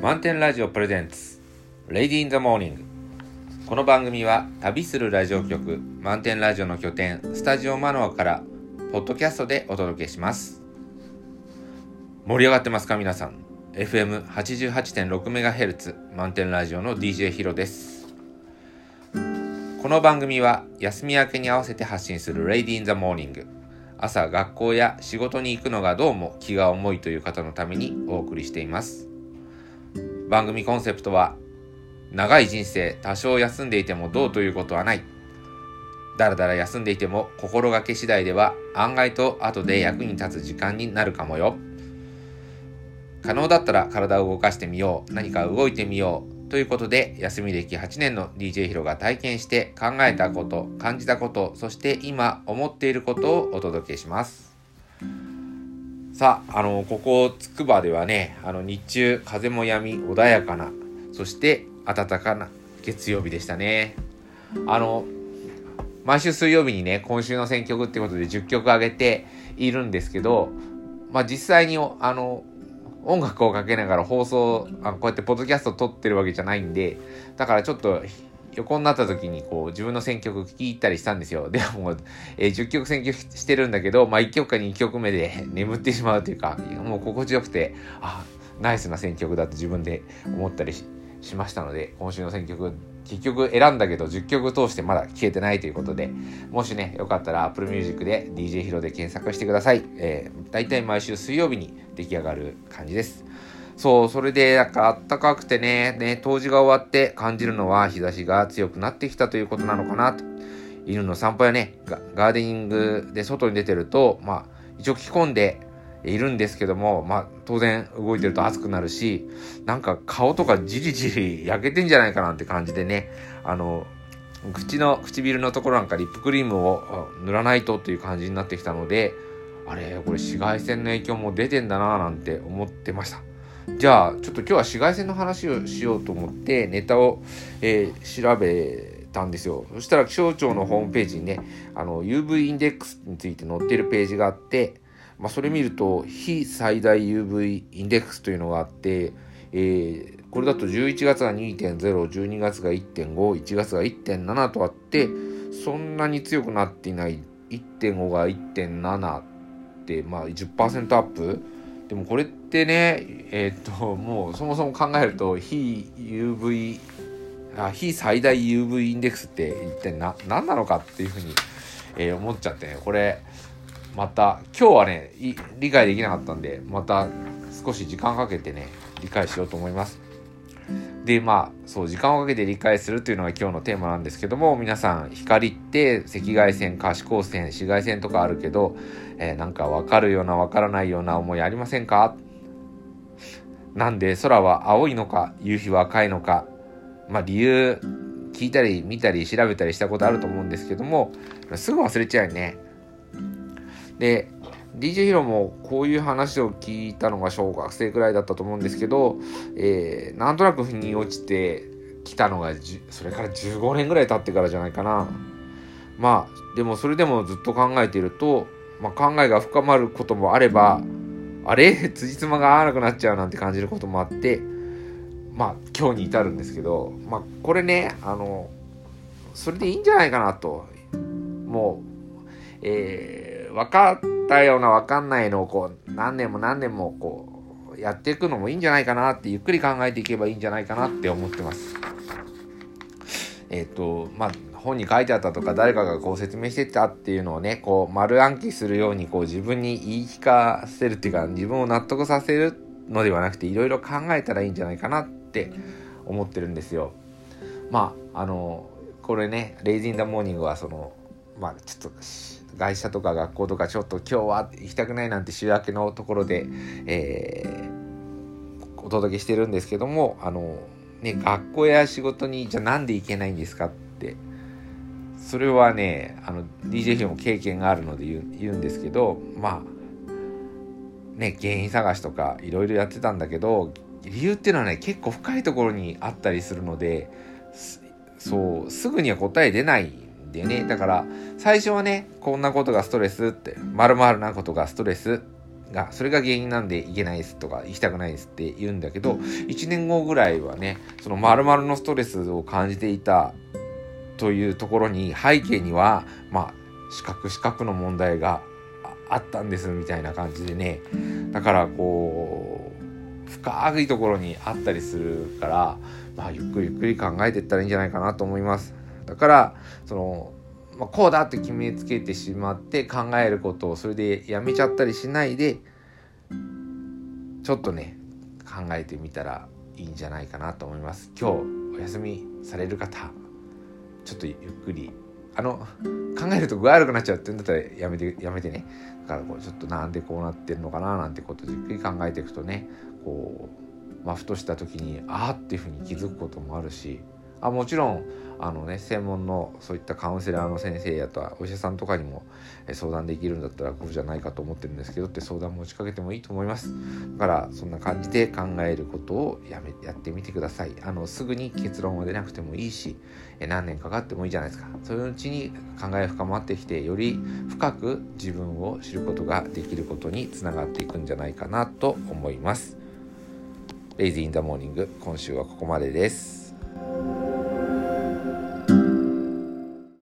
満点ラジオ presents Ready in the Morning。この番組は旅するラジオ局満点ラジオの拠点スタジオマノアからポッドキャストでお届けします。盛り上がってますか皆さん？FM88.6MHz 満点ラジオの DJ ヒロです。この番組は休み明けに合わせて発信する Ready in the Morning。朝学校や仕事に行くのがどうも気が重いという方のためにお送りしています。番組コンセプトは長い人生多少休んでいてもどうということはない。だらだら休んでいても心がけ次第では案外と後で役に立つ時間になるかもよ。可能だったら体を動かしてみよう。何か動いてみよう。ということで休み歴8年の DJ ヒロが体験して考えたこと感じたことそして今思っていることをお届けします。さああのここつくばではねあの日中風も止み穏やかなそして暖かな月曜日でしたね。あの毎週水曜日にね今週の選曲ってことで10曲上げているんですけどまあ実際にあの音楽をかけながら放送あこうやってポッドキャスト撮ってるわけじゃないんでだからちょっと横になった時にこう自分の選曲聴いたりしたんですよ。でも、えー、10曲選曲してるんだけど、まあ1曲か2曲目で眠ってしまうというか、もう心地よくて、あ、ナイスな選曲だと自分で思ったりしましたので、今週の選曲、結局選んだけど10曲通してまだ消えてないということで、もしね、よかったら Apple Music で DJ ヒロで検索してください。えー、大体毎週水曜日に出来上がる感じです。そう、それで、なんかあったかくてね、ね、冬至が終わって感じるのは日差しが強くなってきたということなのかなと。犬の散歩やね、ガーデニングで外に出てると、まあ、一応着込んでいるんですけども、まあ、当然動いてると暑くなるし、なんか顔とかじりじり 焼けてんじゃないかなって感じでね、あの、口の、唇のところなんかリップクリームを塗らないとっていう感じになってきたので、あれ、これ紫外線の影響も出てんだなぁなんて思ってました。じゃあちょっと今日は紫外線の話をしようと思ってネタを、えー、調べたんですよ。そしたら気象庁のホームページにねあの UV インデックスについて載ってるページがあって、まあ、それ見ると非最大 UV インデックスというのがあって、えー、これだと11月が2.012月が1.51月が1.7とあってそんなに強くなっていない。1.5が1.7ってまあ10%アップでもこれってねえー、っともうそもそも考えると非 UV あ非最大 UV インデックスって一体な何なのかっていうふうに、えー、思っちゃってねこれまた今日はね理解できなかったんでまた少し時間かけてね理解しようと思います。でまあそう時間をかけて理解するというのが今日のテーマなんですけども皆さん光って赤外線可視光線紫外線とかあるけど、えー、なんか分かるような分からないような思いありませんか？なんで空は青いのか夕日は赤いのかまあ理由聞いたり見たり調べたりしたことあると思うんですけどもすぐ忘れちゃうよね。で DJ ヒロもこういう話を聞いたのが小学生くらいだったと思うんですけど、えー、なんとなく腑に落ちてきたのがそれから15年ぐらい経ってからじゃないかな。まあでもそれでもずっと考えていると、まあ、考えが深まることもあればあれ？辻褄が合わなくなっちゃうなんて感じることもあってまあ今日に至るんですけどまあこれねあのそれでいいんじゃないかなともう、えー、分かったような分かんないのをこう何年も何年もこうやっていくのもいいんじゃないかなってゆっくり考えていけばいいんじゃないかなって思ってます。えっ、ー、とまあ本に書いてあったとか誰かがこう説明してたっていうのをねこう丸暗記するようにこう自分に言い聞かせるっていうか自分を納得させるのではなくていろいろ考えたらいいんじゃないかなって思ってるんですよ。まああのこれね「レイジン・ダ・モーニング」はそのまあちょっと会社とか学校とかちょっと今日は行きたくないなんて週明けのところで、えー、お届けしてるんですけどもあのね学校や仕事にじゃあなんで行けないんですかってそれはねあの DJ ヒも経験があるので言う言うんですけどまあね原因探しとかいろいろやってたんだけど理由っていうのはね結構深いところにあったりするのでそうすぐには答え出ないんだよね。だから最初はねこんなことがストレスってまるなことがストレスがそれが原因なんで行けないですとか行きたくないですって言うんだけど1年後ぐらいはねその丸々のストレスを感じていたというところに背景にはまあ視覚視覚の問題があったんですみたいな感じでね。だからこう深いところにあったりするからまあゆっくりゆっくり考えていったらいいんじゃないかなと思います。だからそのまあ、こうだって決めつけてしまって考えることをそれでやめちゃったりしないでちょっとね考えてみたらいいんじゃないかなと思います。今日お休みされる方ちょっとゆっくりあの考えると具合悪くなっちゃうってんだったらやめてやめてね。だからこうちょっとなんでこうなってるのかななんてことじっくり考えていくとねこうまあふとした時にああっていうふうに気づくこともあるしあもちろんあのね専門のそういったカウンセラーの先生やとはお医者さんとかにも相談できるんだったらこうじゃないかと思ってるんですけどって相談持ちかけてもいいと思います。だからそんな感じで考えることをやめやってみてください。あのすぐに結論は出なくてもいいし何年かかってもいいじゃないですか。そういううちに考え深まってきてより深く自分を知ることができることにつながっていくんじゃないかなと思います。レイジーインザモーニング今週はここまでです。